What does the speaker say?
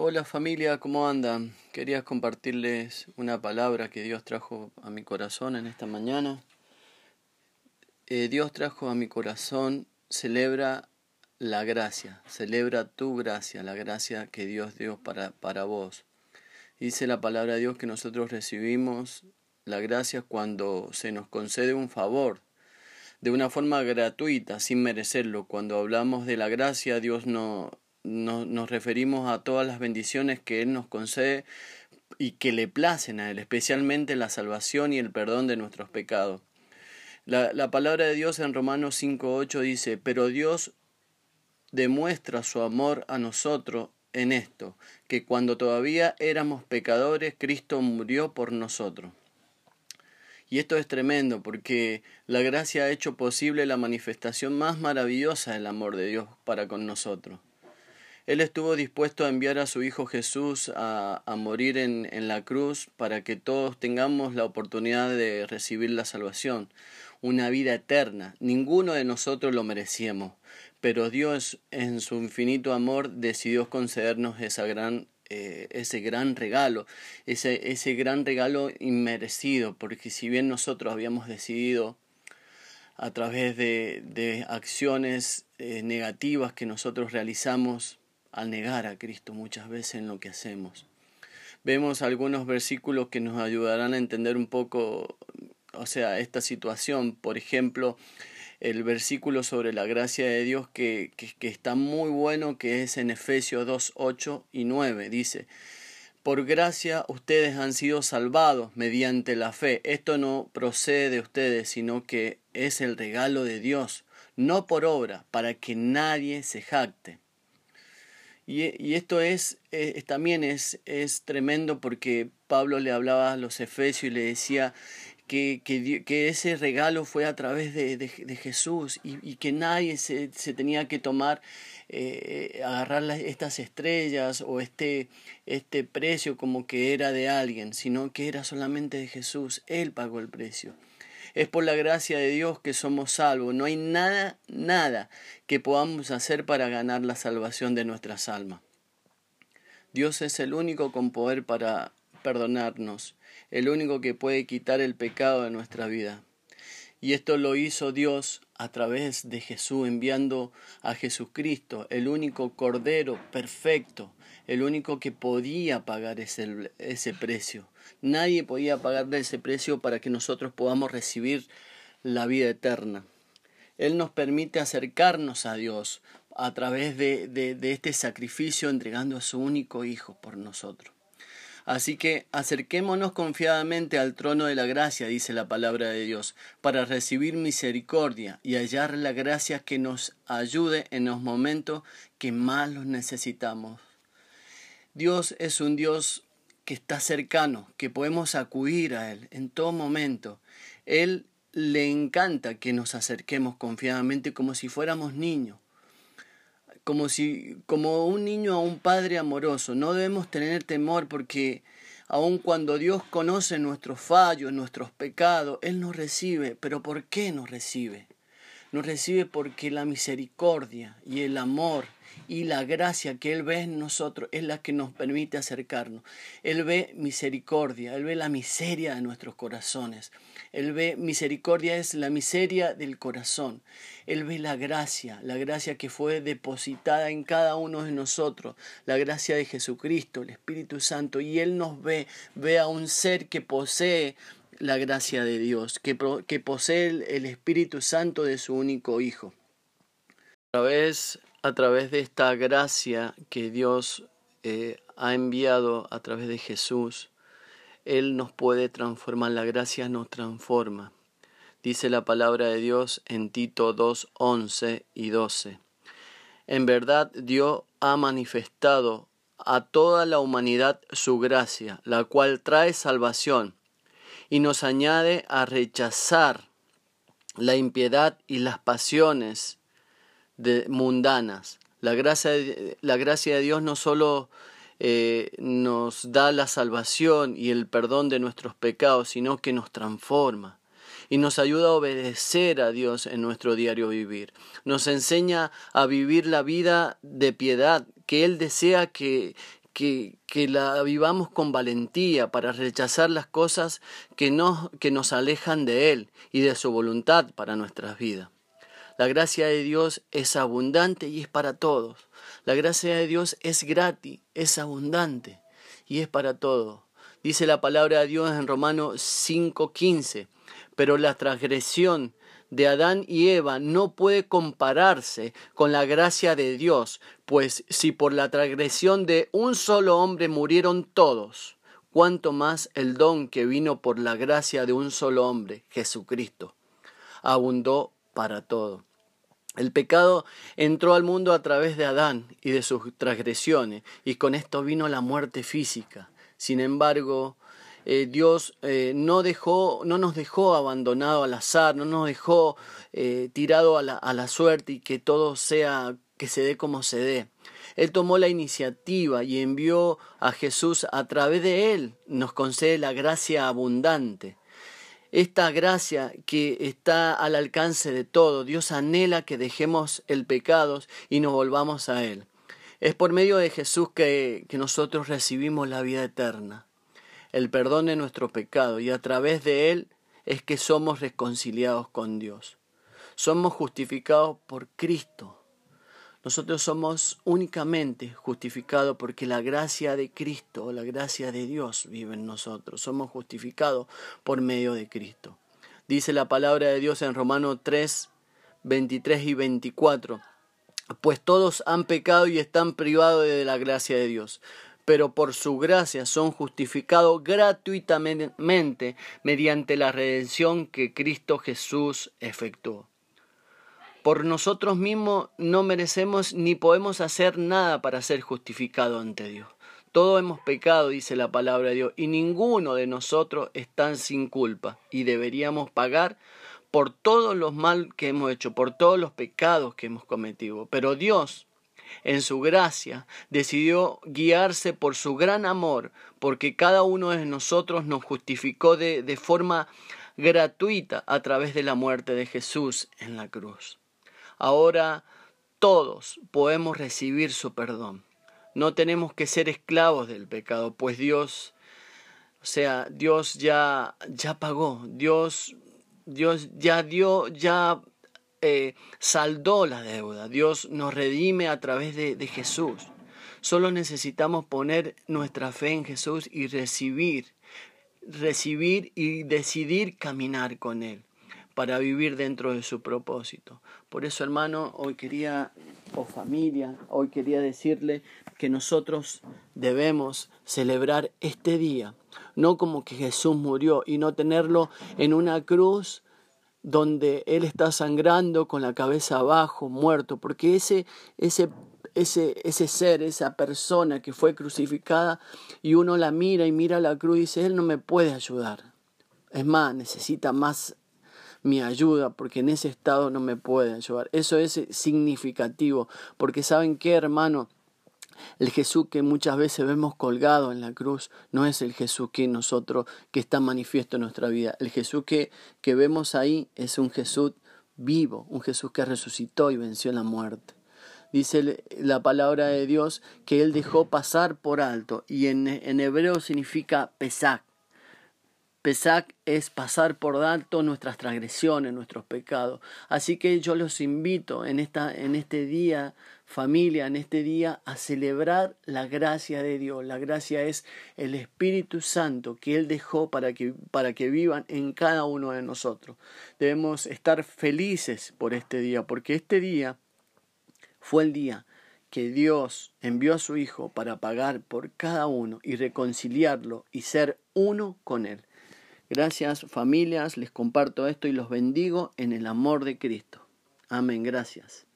Hola familia, ¿cómo andan? Quería compartirles una palabra que Dios trajo a mi corazón en esta mañana. Eh, Dios trajo a mi corazón, celebra la gracia, celebra tu gracia, la gracia que Dios dio para, para vos. Dice la palabra de Dios que nosotros recibimos la gracia cuando se nos concede un favor, de una forma gratuita, sin merecerlo. Cuando hablamos de la gracia, Dios no, nos referimos a todas las bendiciones que Él nos concede y que le placen a Él, especialmente la salvación y el perdón de nuestros pecados. La, la palabra de Dios en Romanos 5.8 dice, pero Dios demuestra su amor a nosotros en esto, que cuando todavía éramos pecadores, Cristo murió por nosotros. Y esto es tremendo porque la gracia ha hecho posible la manifestación más maravillosa del amor de Dios para con nosotros. Él estuvo dispuesto a enviar a su Hijo Jesús a, a morir en, en, la cruz para que todos tengamos la oportunidad de recibir la salvación, una vida eterna. Ninguno de nosotros lo merecíamos, pero Dios en su infinito amor decidió concedernos esa gran, eh, ese gran regalo, ese, ese gran regalo inmerecido, porque si bien nosotros habíamos decidido a través de, de acciones eh, negativas que nosotros realizamos, al negar a Cristo muchas veces en lo que hacemos. Vemos algunos versículos que nos ayudarán a entender un poco, o sea, esta situación. Por ejemplo, el versículo sobre la gracia de Dios que, que, está muy bueno, que es en Efesios 2, 8 y 9. Dice, por gracia ustedes han sido salvados mediante la fe. Esto no procede de ustedes, sino que es el regalo de Dios, no por obra, para que nadie se jacte. Y, esto es, eh, también es, es tremendo porque Pablo le hablaba a los efesios y le decía que, que, ese regalo fue a través de, de, Jesús y, que nadie se, se, tenía que tomar, eh, agarrar estas estrellas o este, este precio como que era de alguien, sino que era solamente de Jesús. Él pagó el precio. Es por la gracia de Dios que somos salvos. No hay nada, nada que podamos hacer para ganar la salvación de nuestras almas. Dios es el único con poder para perdonarnos, el único que puede quitar el pecado de nuestra vida. Y esto lo hizo Dios a través de Jesús, enviando a Jesucristo, el único Cordero perfecto, el único que podía pagar ese, ese precio. Nadie podía pagarle ese precio para que nosotros podamos recibir la vida eterna. Él nos permite acercarnos a Dios a través de, de este sacrificio entregando a su único Hijo por nosotros. Así que acerquémonos confiadamente al trono de la gracia, dice la palabra de Dios, para recibir misericordia y hallar la gracia que nos ayude en los momentos que más los necesitamos. Dios es un Dios que está cercano, que podemos acudir a Él en todo momento. Él le encanta que nos acerquemos confiadamente como si fuéramos niños como si como un niño a un padre amoroso. No debemos tener temor porque aun cuando Dios conoce nuestros fallos, nuestros pecados, Él nos recibe. Pero ¿por qué nos recibe? Nos recibe porque la misericordia y el amor y la gracia que Él ve en nosotros es la que nos permite acercarnos. Él ve misericordia, Él ve la miseria de nuestros corazones. Él ve misericordia es la miseria del corazón. Él ve la gracia, la gracia que fue depositada en cada uno de nosotros, la gracia de Jesucristo, el Espíritu Santo. Y Él nos ve, ve a un ser que posee la gracia de Dios, que, que posee el Espíritu Santo de su único Hijo. A través a través de esta gracia que Dios eh, ha enviado a través de Jesús, Él nos puede transformar, la gracia nos transforma. Dice la palabra de Dios en Tito 2, 11 y 12. En verdad Dios ha manifestado a toda la humanidad su gracia, la cual trae salvación y nos añade a rechazar la impiedad y las pasiones mundanas. La gracia, la gracia de Dios no solo eh, nos da la salvación y el perdón de nuestros pecados, sino que nos transforma y nos ayuda a obedecer a Dios en nuestro diario vivir. Nos enseña a vivir la vida de piedad que Él desea que, que, que, la vivamos con valentía para rechazar las cosas que, no, que nos alejan de Él y de su voluntad para nuestras vidas. La gracia de Dios es abundante y es para todos. La gracia de Dios es gratis, es abundante y es para todos. Dice la palabra de Dios en Romanos 5:15, pero la transgresión de Adán y Eva no puede compararse con la gracia de Dios, pues si por la transgresión de un solo hombre murieron todos, cuanto más el don que vino por la gracia de un solo hombre, Jesucristo, abundó para todo. El pecado entró al mundo a través de Adán y de sus transgresiones, y con esto vino la muerte física. Sin embargo, eh, Dios eh, no, dejó, no nos dejó abandonado al azar, no nos dejó eh, tirado a la, a la suerte y que todo sea, que se dé como se dé. Él tomó la iniciativa y envió a Jesús a través de él, nos concede la gracia abundante. Esta gracia que está al alcance de todo, Dios anhela que dejemos el pecado y nos volvamos a Él. Es por medio de Jesús que, que nosotros recibimos la vida eterna el perdón de nuestro pecado y a través de él es que somos reconciliados con Dios. Somos justificados por Cristo. Nosotros somos únicamente justificados porque la gracia de Cristo, la gracia de Dios vive en nosotros. Somos justificados por medio de Cristo. Dice la palabra de Dios en Romanos 3, 23 y 24. Pues todos han pecado y están privados de la gracia de Dios pero por su gracia son justificados gratuitamente mediante la redención que Cristo Jesús efectuó. Por nosotros mismos no merecemos ni podemos hacer nada para ser justificados ante Dios. Todos hemos pecado, dice la palabra de Dios, y ninguno de nosotros está sin culpa, y deberíamos pagar por todos los mal que hemos hecho, por todos los pecados que hemos cometido. Pero Dios, en su gracia, decidió guiarse por su gran amor, porque cada uno de nosotros nos justificó de, de forma gratuita a través de la muerte de Jesús en la cruz. Ahora todos podemos recibir su perdón. No tenemos que ser esclavos del pecado, pues Dios, o sea, Dios ya, ya pagó, Dios, Dios ya dio, ya eh, saldó la deuda, Dios nos redime a través de, de Jesús. Solo necesitamos poner nuestra fe en Jesús y recibir, recibir y decidir caminar con Él para vivir dentro de su propósito. Por eso, hermano, hoy quería, o familia, hoy quería decirle que nosotros debemos celebrar este día, no como que Jesús murió y no tenerlo en una cruz donde Él está sangrando con la cabeza abajo, muerto, porque ese, ese, ese, ese ser, esa persona que fue crucificada, y uno la mira y mira la cruz y dice, Él no me puede ayudar. Es más, necesita más mi ayuda, porque en ese estado no me puede ayudar. Eso es significativo, porque saben qué, hermano, el Jesús que muchas veces vemos colgado en la cruz no es el Jesús que nosotros, que está manifiesto en nuestra vida. El Jesús que, que vemos ahí es un Jesús vivo, un Jesús que resucitó y venció la muerte. Dice la palabra de Dios que Él dejó pasar por alto y en, en hebreo significa pesac. Pesac es pasar por alto nuestras transgresiones, nuestros pecados. Así que yo los invito en, esta, en este día familia en este día a celebrar la gracia de Dios. La gracia es el Espíritu Santo que Él dejó para que, para que vivan en cada uno de nosotros. Debemos estar felices por este día, porque este día fue el día que Dios envió a su Hijo para pagar por cada uno y reconciliarlo y ser uno con Él. Gracias familias, les comparto esto y los bendigo en el amor de Cristo. Amén, gracias.